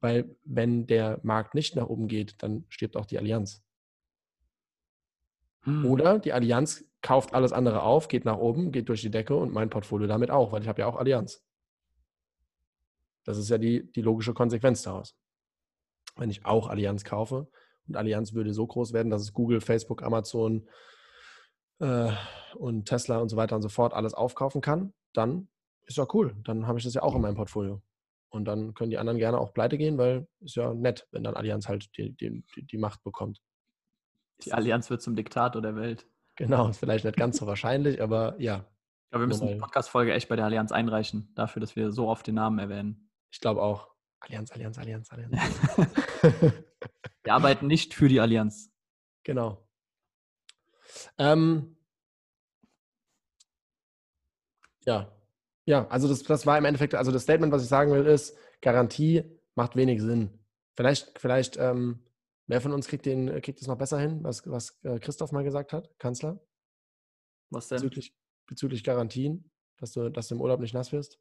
Weil wenn der Markt nicht nach oben geht, dann stirbt auch die Allianz. Hm. Oder die Allianz kauft alles andere auf, geht nach oben, geht durch die Decke und mein Portfolio damit auch, weil ich habe ja auch Allianz. Das ist ja die, die logische Konsequenz daraus. Wenn ich auch Allianz kaufe und Allianz würde so groß werden, dass es Google, Facebook, Amazon äh, und Tesla und so weiter und so fort alles aufkaufen kann, dann ist ja cool. Dann habe ich das ja auch in meinem Portfolio. Und dann können die anderen gerne auch pleite gehen, weil ist ja nett, wenn dann Allianz halt die, die, die Macht bekommt. Die Allianz wird zum Diktator der Welt. Genau, ist vielleicht nicht ganz so wahrscheinlich, aber ja, Ich glaube, wir müssen die. Podcast-Folge echt bei der Allianz einreichen, dafür, dass wir so oft den Namen erwähnen. ich glaube auch. Allianz, Allianz, Allianz, Allianz. [LAUGHS] Wir arbeiten nicht für die Allianz. genau. Ähm, ja, ja, also das, das war im Endeffekt, also das Statement, was ich sagen will, ist, Garantie macht wenig Sinn. Vielleicht, vielleicht, ähm, wer von uns kriegt den, kriegt es noch besser hin, was, was äh, Christoph mal gesagt hat, Kanzler, Was denn? bezüglich, bezüglich Garantien, dass du, dass du im Urlaub nicht nass wirst?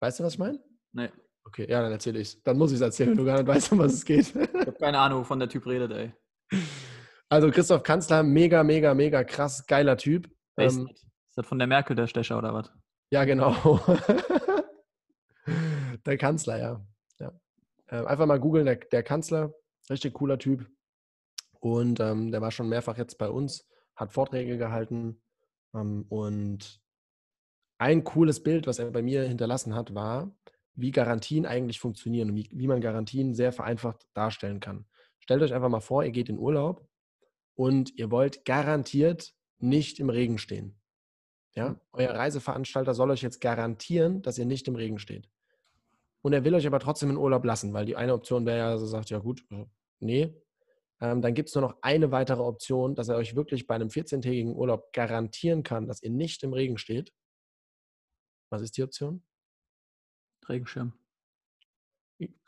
Weißt du, was ich meine? Nee, Okay, ja, dann erzähle ich es. Dann muss ich es erzählen, wenn du gar nicht weißt, um was es geht. ich habe keine Ahnung, wovon der Typ redet, ey. Also Christoph Kanzler, mega, mega, mega krass, geiler Typ. Wer ist, Ähm, das? ist das von der Merkel der Stecher oder was? ja, genau. [LAUGHS] der Kanzler, ja. Ähm, einfach mal googeln, der, der Kanzler, richtig cooler Typ. Und ähm, der war schon mehrfach jetzt bei uns, hat Vorträge gehalten Ähm, und ein cooles Bild, was er bei mir hinterlassen hat, war, wie Garantien eigentlich funktionieren und wie, wie man Garantien sehr vereinfacht darstellen kann. Stellt euch einfach mal vor, ihr geht in Urlaub und ihr wollt garantiert nicht im Regen stehen. Ja, Mhm. euer Reiseveranstalter soll euch jetzt garantieren, dass ihr nicht im Regen steht. Und er will euch aber trotzdem in Urlaub lassen, weil die eine Option wäre ja, so sagt, ja gut, äh, nee. Ähm, dann gibt es nur noch eine weitere Option, dass er euch wirklich bei einem 14-tägigen Urlaub garantieren kann, dass ihr nicht im Regen steht. Was ist die Option? Regenschirm.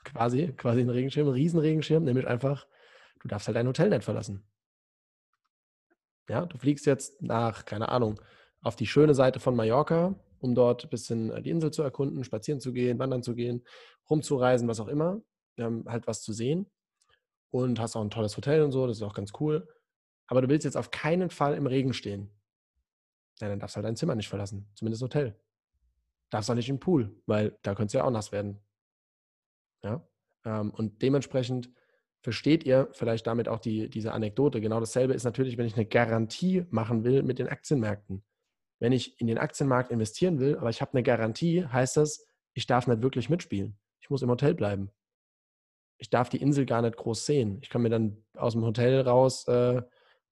Quasi, quasi ein Regenschirm, ein Riesenregenschirm, nämlich einfach, du darfst halt dein Hotel nicht verlassen. Ja, du fliegst jetzt nach, keine Ahnung, auf die schöne Seite von Mallorca, um dort ein bisschen äh, die Insel zu erkunden, spazieren zu gehen, wandern zu gehen, rumzureisen, was auch immer, ähm, halt was zu sehen. Und hast auch ein tolles Hotel und so, das ist auch ganz cool. Aber du willst jetzt auf keinen Fall im Regen stehen. Ja, dann darfst du halt dein Zimmer nicht verlassen, zumindest Hotel. Darfst auch nicht im Pool, weil da könntest du ja auch nass werden. Ja? Ähm, und dementsprechend versteht ihr vielleicht damit auch die, diese Anekdote. Genau dasselbe ist natürlich, wenn ich eine Garantie machen will mit den Aktienmärkten. Wenn ich in den Aktienmarkt investieren will, aber ich habe eine Garantie, heißt das, ich darf nicht wirklich mitspielen. Ich muss im Hotel bleiben. Ich darf die Insel gar nicht groß sehen. Ich kann mir dann aus dem Hotel raus äh,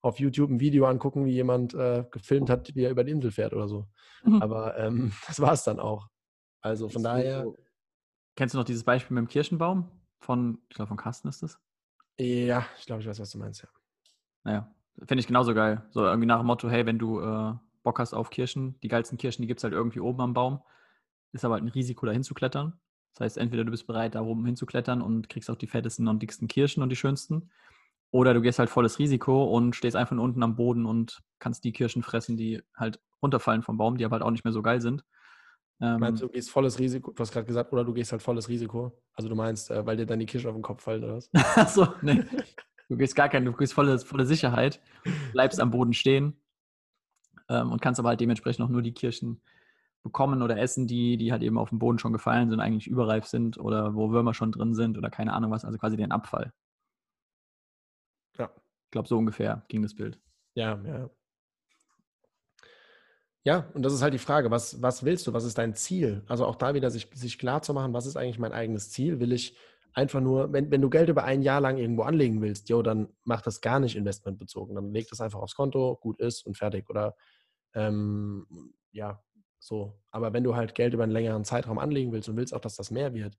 auf YouTube ein Video angucken, wie jemand äh, gefilmt hat, wie er über die Insel fährt oder so. Mhm. Aber ähm, [LAUGHS] das war es dann auch. Also von daher, Kennst du noch dieses Beispiel mit dem Kirschenbaum? Von, ich glaube, von Carsten ist das? ja, ich glaube, ich weiß, was du meinst, ja. Naja, finde ich genauso geil. So irgendwie nach dem Motto, hey, wenn du äh, Bock hast auf Kirschen, die geilsten Kirschen, die gibt es halt irgendwie oben am Baum. Ist aber halt ein Risiko, da hinzuklettern. Das heißt, entweder du bist bereit, da oben hinzuklettern und kriegst auch die fettesten und dicksten Kirschen und die schönsten. Oder du gehst halt volles Risiko und stehst einfach nur unten am Boden und kannst die Kirschen fressen, die halt runterfallen vom Baum, die aber halt auch nicht mehr so geil sind. Ähm, Meinst du, du gehst volles Risiko, du hast gerade gesagt, oder du gehst halt volles Risiko? Also du meinst, äh, weil dir dann die Kirschen auf den Kopf fallen oder was? [LAUGHS] Achso, nee. Du gehst gar kein, du gehst volle, volle Sicherheit, bleibst am Boden stehen ähm, und kannst aber halt dementsprechend auch nur die Kirschen bekommen oder essen, die, die halt eben auf dem Boden schon gefallen sind, eigentlich überreif sind oder wo Würmer schon drin sind oder keine Ahnung was, also quasi den Abfall. Ja. Ich glaube, so ungefähr ging das Bild. Ja, ja. Ja, und das ist halt die Frage, was, was willst du? Was ist dein Ziel? Also auch da wieder sich, sich klar zu machen, was ist eigentlich mein eigenes Ziel? Will ich einfach nur, wenn, wenn du Geld über ein Jahr lang irgendwo anlegen willst, jo, dann mach das gar nicht investmentbezogen. Dann leg das einfach aufs Konto, gut ist und fertig. Oder ähm, ja, so. Aber wenn du halt Geld über einen längeren Zeitraum anlegen willst und willst auch, dass das mehr wird,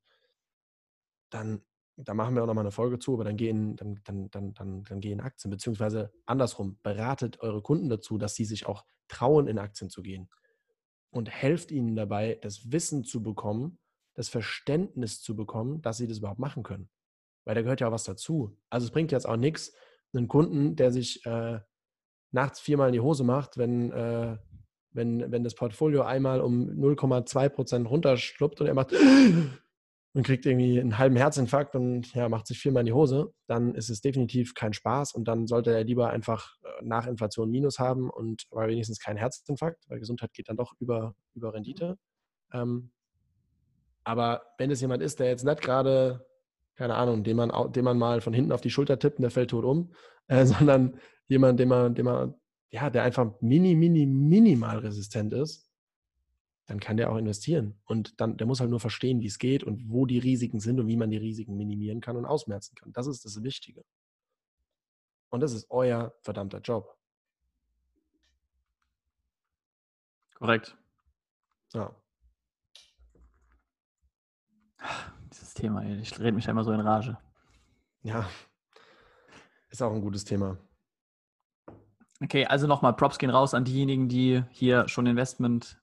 dann, da machen wir auch nochmal eine Folge zu, aber dann gehen, dann, dann, dann, dann, dann gehen Aktien, beziehungsweise andersrum, beratet eure Kunden dazu, dass sie sich auch trauen, in Aktien zu gehen. Und helft ihnen dabei, das Wissen zu bekommen, das Verständnis zu bekommen, dass sie das überhaupt machen können. Weil da gehört ja auch was dazu. Also es bringt jetzt auch nichts, einen Kunden, der sich äh, nachts viermal in die Hose macht, wenn, äh, wenn, wenn das Portfolio einmal um 0,2 Prozent runterschluppt und er macht [GASPS] und kriegt irgendwie einen halben Herzinfarkt und ja, macht sich viermal in die Hose, dann ist es definitiv kein Spaß und dann sollte er lieber einfach äh, nach Inflation Minus haben und aber wenigstens keinen Herzinfarkt, weil Gesundheit geht dann doch über, über Rendite. Ähm, aber wenn es jemand ist, der jetzt nicht gerade, keine Ahnung, den man, den man mal von hinten auf die Schulter tippt und der fällt tot um, äh, [LAUGHS] sondern jemand, den man, den man, ja, der einfach mini, mini, minimal resistent ist, dann kann der auch investieren. Und dann, der muss halt nur verstehen, wie es geht und wo die Risiken sind und wie man die Risiken minimieren kann und ausmerzen kann. Das ist das Wichtige. Und das ist euer verdammter Job. Korrekt. Ja. Dieses Thema, ey, ich rede mich einmal so in Rage. Ja. Ist auch ein gutes Thema. Okay, also nochmal, Props gehen raus an diejenigen, die hier schon Investment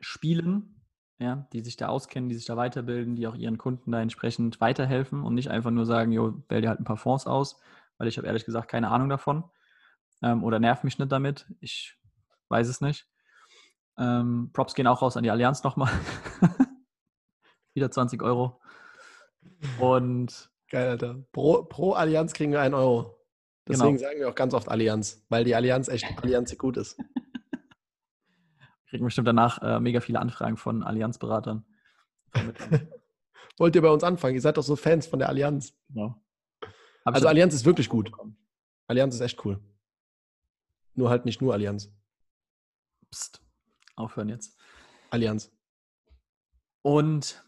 spielen, ja, die sich da auskennen, die sich da weiterbilden, die auch ihren Kunden da entsprechend weiterhelfen und nicht einfach nur sagen, jo, wähl dir halt ein paar Fonds aus, weil ich habe ehrlich gesagt keine Ahnung davon ähm, oder nerv mich nicht damit. Ich weiß es nicht. Ähm, Props gehen auch raus an die Allianz nochmal. [LAUGHS] Wieder 20 Euro. Und Geil, Alter. Pro, pro Allianz kriegen wir einen Euro. Deswegen Genau. sagen wir auch ganz oft Allianz, weil die Allianz echt [LAUGHS] Allianz gut ist. kriegen bestimmt danach äh, mega viele Anfragen von Allianzberatern. [LAUGHS] Wollt ihr bei uns anfangen? Ihr seid doch so Fans von der Allianz. Genau. Hab Also Allianz ist wirklich gut. Allianz ist echt cool. Nur halt nicht nur Allianz. Psst, aufhören jetzt. Allianz. Und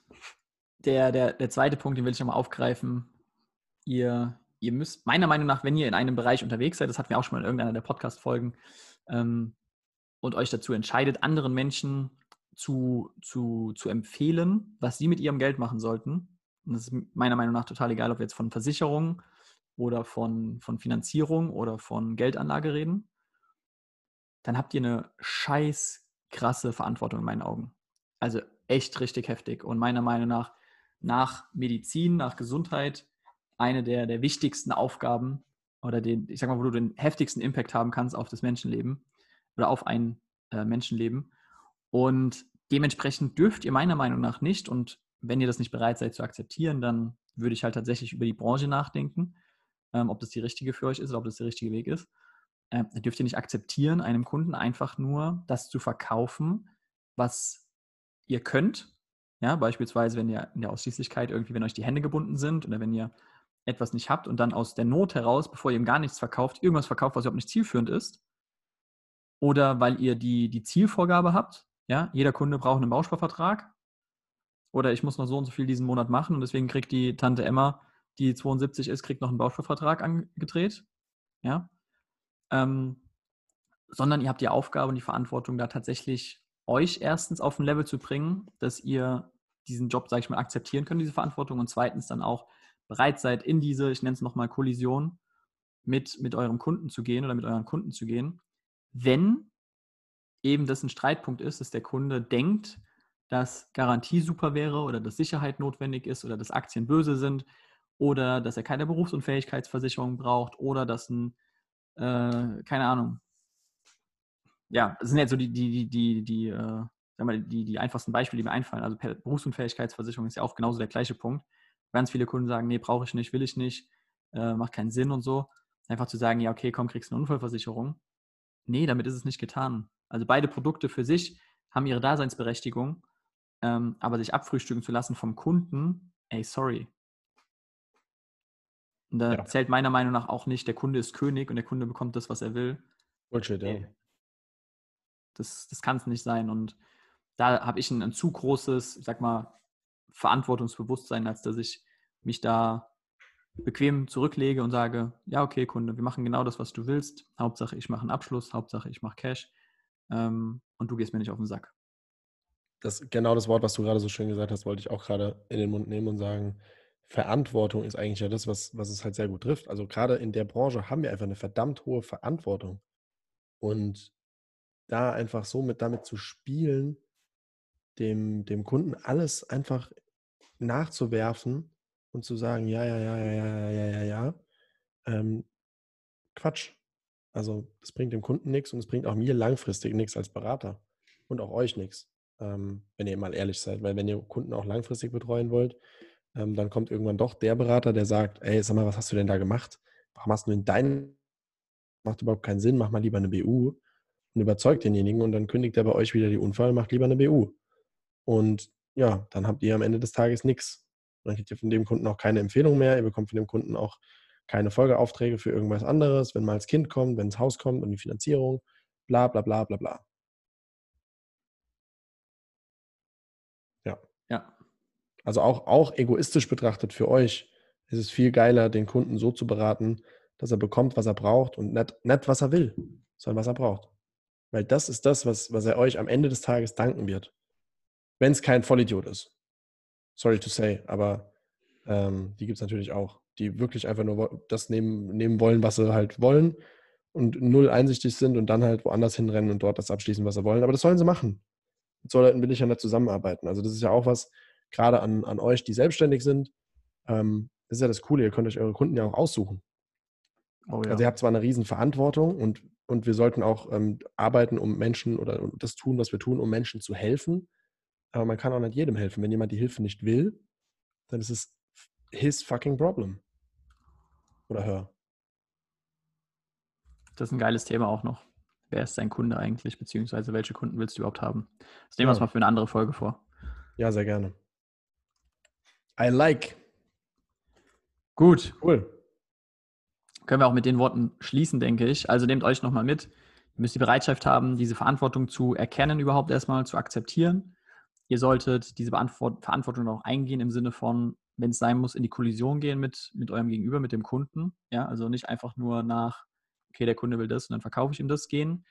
der, der, der zweite Punkt, den will ich nochmal aufgreifen. Ihr, ihr müsst, meiner Meinung nach, wenn ihr in einem Bereich unterwegs seid, das hatten wir auch schon mal in irgendeiner der Podcast-Folgen, ähm, und euch dazu entscheidet, anderen Menschen zu, zu, zu empfehlen, was sie mit ihrem Geld machen sollten. Und das ist meiner Meinung nach total egal, ob wir jetzt von Versicherungen oder von, von Finanzierung oder von Geldanlage reden. Dann habt ihr eine scheiß krasse Verantwortung in meinen Augen. Also echt richtig heftig. Und meiner Meinung nach nach Medizin, nach Gesundheit eine der, der wichtigsten Aufgaben oder den, ich sag mal, wo du den heftigsten Impact haben kannst auf das Menschenleben oder auf ein äh, Menschenleben. Und dementsprechend dürft ihr meiner Meinung nach nicht, und wenn ihr das nicht bereit seid zu akzeptieren, dann würde ich halt tatsächlich über die Branche nachdenken, ähm, ob das die richtige für euch ist oder ob das der richtige Weg ist. Ähm, dürft ihr nicht akzeptieren, einem Kunden einfach nur das zu verkaufen, was ihr könnt. Ja, beispielsweise, wenn ihr in der Ausschließlichkeit irgendwie, wenn euch die Hände gebunden sind oder wenn ihr etwas nicht habt und dann aus der Not heraus, bevor ihr ihm gar nichts verkauft, irgendwas verkauft, was überhaupt nicht zielführend ist. Oder weil ihr die, die Zielvorgabe habt, ja, jeder Kunde braucht einen Bausparvertrag. Oder ich muss noch so und so viel diesen Monat machen und deswegen kriegt die Tante Emma, die 72 ist, kriegt noch einen Bausparvertrag angedreht. Ja. Ähm, sondern ihr habt die Aufgabe und die Verantwortung, da tatsächlich euch erstens auf ein Level zu bringen, dass ihr diesen Job, sage ich mal, akzeptieren könnt, diese Verantwortung und zweitens dann auch bereit seid, in diese, ich nenne es nochmal Kollision, mit, mit eurem Kunden zu gehen oder mit euren Kunden zu gehen, wenn eben das ein Streitpunkt ist, dass der Kunde denkt, dass Garantie super wäre oder dass Sicherheit notwendig ist oder dass Aktien böse sind oder dass er keine Berufsunfähigkeitsversicherung braucht oder dass ein, äh, keine Ahnung, ja, das sind jetzt so die, die, die, die, die, äh, die, die einfachsten Beispiele, die mir einfallen. Also Berufsunfähigkeitsversicherung ist ja auch genauso der gleiche Punkt. Ganz viele Kunden sagen, nee, brauche ich nicht, will ich nicht, äh, macht keinen Sinn und so. Einfach zu sagen, ja, okay, komm, kriegst eine Unfallversicherung. Nee, damit ist es nicht getan. Also beide Produkte für sich haben ihre Daseinsberechtigung, ähm, aber sich abfrühstücken zu lassen vom Kunden, ey, sorry. Und da ja. zählt meiner Meinung nach auch nicht, der Kunde ist König und der Kunde bekommt das, was er will. Bullshit, ja. Das, das kann es nicht sein. Und da habe ich ein, ein, zu großes, ich sag mal, Verantwortungsbewusstsein, als dass ich mich da bequem zurücklege und sage, ja, okay, Kunde, wir machen genau das, was du willst. Hauptsache, ich mache einen Abschluss, Hauptsache, ich mache Cash ähm, und du gehst mir nicht auf den Sack. Das, genau das Wort, was du gerade so schön gesagt hast, wollte ich auch gerade in den Mund nehmen und sagen, Verantwortung ist eigentlich ja das, was, was es halt sehr gut trifft. Also gerade in der Branche haben wir einfach eine verdammt hohe Verantwortung. Und da einfach so mit damit zu spielen, dem, dem Kunden alles einfach nachzuwerfen und zu sagen, ja, ja, ja, ja, ja, ja, ja, ja, ähm, Quatsch. Also das bringt dem Kunden nichts und es bringt auch mir langfristig nichts als Berater und auch euch nichts, ähm, wenn ihr mal ehrlich seid. Weil wenn ihr Kunden auch langfristig betreuen wollt, ähm, dann kommt irgendwann doch der Berater, der sagt, ey, sag mal, was hast du denn da gemacht? Warum hast du denn deinen? Macht überhaupt keinen Sinn, mach mal lieber eine BU und überzeugt denjenigen und dann kündigt er bei euch wieder die Unfall, macht lieber eine BU. Und ja, dann habt ihr am Ende des Tages nichts. Dann kriegt ihr von dem Kunden auch keine Empfehlung mehr, ihr bekommt von dem Kunden auch keine Folgeaufträge für irgendwas anderes, wenn mal das Kind kommt, wenn das Haus kommt und die Finanzierung, bla bla bla bla bla. Ja. Ja. Also auch, auch egoistisch betrachtet für euch ist es viel geiler, den Kunden so zu beraten, dass er bekommt, was er braucht und nicht, nicht was er will, sondern was er braucht. Weil das ist das, was, was er euch am Ende des Tages danken wird. Wenn es kein Vollidiot ist. Sorry to say, aber ähm, die gibt es natürlich auch, die wirklich einfach nur das nehmen, nehmen wollen, was sie halt wollen und null einsichtig sind und dann halt woanders hinrennen und dort das abschließen, was sie wollen. Aber das sollen sie machen. Mit so Leuten will ich ja nicht zusammenarbeiten. Also das ist ja auch was, gerade an, an euch, die selbstständig sind, ähm, das ist ja das Coole, ihr könnt euch eure Kunden ja auch aussuchen. Oh, ja. Also ihr habt zwar eine riesen Verantwortung und und wir sollten auch ähm, arbeiten, um Menschen oder das tun, was wir tun, um Menschen zu helfen. Aber man kann auch nicht jedem helfen. Wenn jemand die Hilfe nicht will, dann ist es his fucking problem. Oder her. Das ist ein geiles Thema auch noch. Wer ist dein Kunde eigentlich, beziehungsweise welche Kunden willst du überhaupt haben? Das nehmen wir ja. uns mal für eine andere Folge vor. Ja, sehr gerne. I like. Gut. Cool können wir auch mit den Worten schließen, denke ich. Also nehmt euch nochmal mit. Ihr müsst die Bereitschaft haben, diese Verantwortung zu erkennen, überhaupt erstmal zu akzeptieren. Ihr solltet diese Verantwortung auch eingehen im Sinne von, wenn es sein muss, in die Kollision gehen mit, mit eurem Gegenüber, mit dem Kunden. Ja, also nicht einfach nur nach, okay, der Kunde will das und dann verkaufe ich ihm das gehen.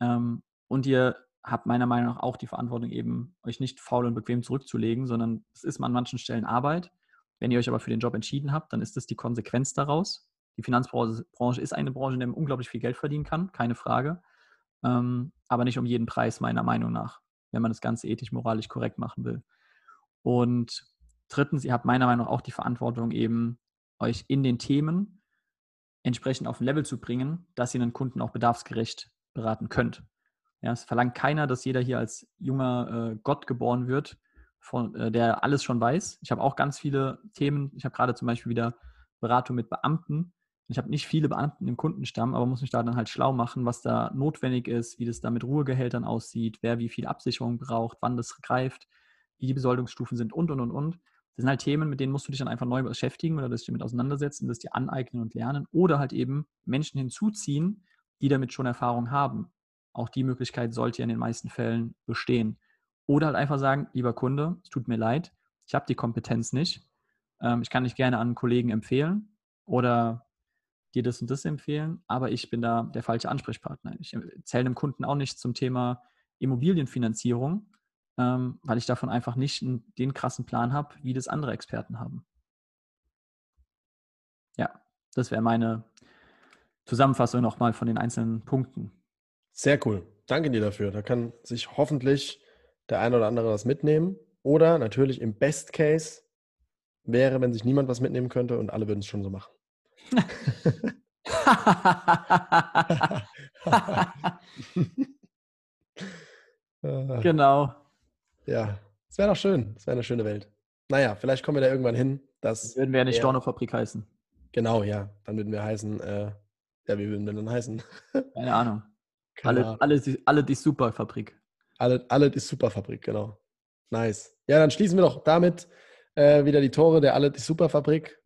Ähm, und ihr habt meiner Meinung nach auch die Verantwortung, eben euch nicht faul und bequem zurückzulegen, sondern es ist an manchen Stellen Arbeit. Wenn ihr euch aber für den Job entschieden habt, dann ist das die Konsequenz daraus. Die Finanzbranche ist eine Branche, in der man unglaublich viel Geld verdienen kann, keine Frage. Ähm, aber nicht um jeden Preis, meiner Meinung nach, wenn man das Ganze ethisch, moralisch korrekt machen will. Und drittens, ihr habt meiner Meinung nach auch die Verantwortung, eben euch in den Themen entsprechend auf ein Level zu bringen, dass ihr einen Kunden auch bedarfsgerecht beraten könnt. Ja, es verlangt keiner, dass jeder hier als junger äh, Gott geboren wird, von, äh, der alles schon weiß. Ich habe auch ganz viele Themen. Ich habe gerade zum Beispiel wieder Beratung mit Beamten. Ich habe nicht viele Beamten im Kundenstamm, aber muss mich da dann halt schlau machen, was da notwendig ist, wie das da mit Ruhegehältern aussieht, wer wie viel Absicherung braucht, wann das greift, wie die Besoldungsstufen sind und, und, und, und. Das sind halt Themen, mit denen musst du dich dann einfach neu beschäftigen oder dich damit auseinandersetzen, das dir aneignen und lernen oder halt eben Menschen hinzuziehen, die damit schon Erfahrung haben. Auch die Möglichkeit sollte ja in den meisten Fällen bestehen. Oder halt einfach sagen, lieber Kunde, es tut mir leid, ich habe die Kompetenz nicht. Ähm, ich kann dich gerne an einen Kollegen empfehlen oder dir das und das empfehlen, aber ich bin da der falsche Ansprechpartner. Ich erzähle dem Kunden auch nicht zum Thema Immobilienfinanzierung, ähm, weil ich davon einfach nicht den krassen Plan habe, wie das andere Experten haben. Ja, das wäre meine Zusammenfassung nochmal von den einzelnen Punkten. Sehr cool. Danke dir dafür. Da kann sich hoffentlich der eine oder andere was mitnehmen. Oder natürlich im Best Case wäre, wenn sich niemand was mitnehmen könnte und alle würden es schon so machen. Genau. Ja, es wäre doch schön. Es wäre eine schöne Welt. Naja, vielleicht kommen wir da irgendwann hin. Dass würden wir ja nicht Storno-Fabrik heißen. Genau, ja. Dann würden wir heißen, äh, ja, wie würden wir dann heißen? Keine Ahnung. Keine alle, alle, alle die Superfabrik. Alle, alle die Superfabrik, genau. Nice. Ja, dann schließen wir doch damit äh, wieder die Tore der Alle die Superfabrik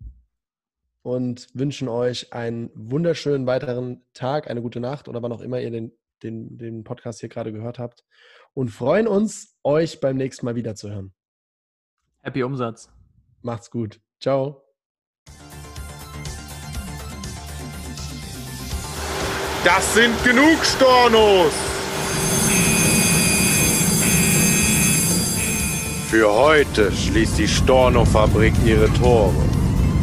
und wünschen euch einen wunderschönen weiteren Tag, eine gute Nacht oder wann auch immer ihr den, den, den Podcast hier gerade gehört habt und freuen uns, euch beim nächsten Mal wiederzuhören. Happy Umsatz. Macht's gut. Ciao. Das sind genug Stornos! Für heute schließt die Storno-Fabrik ihre Tore.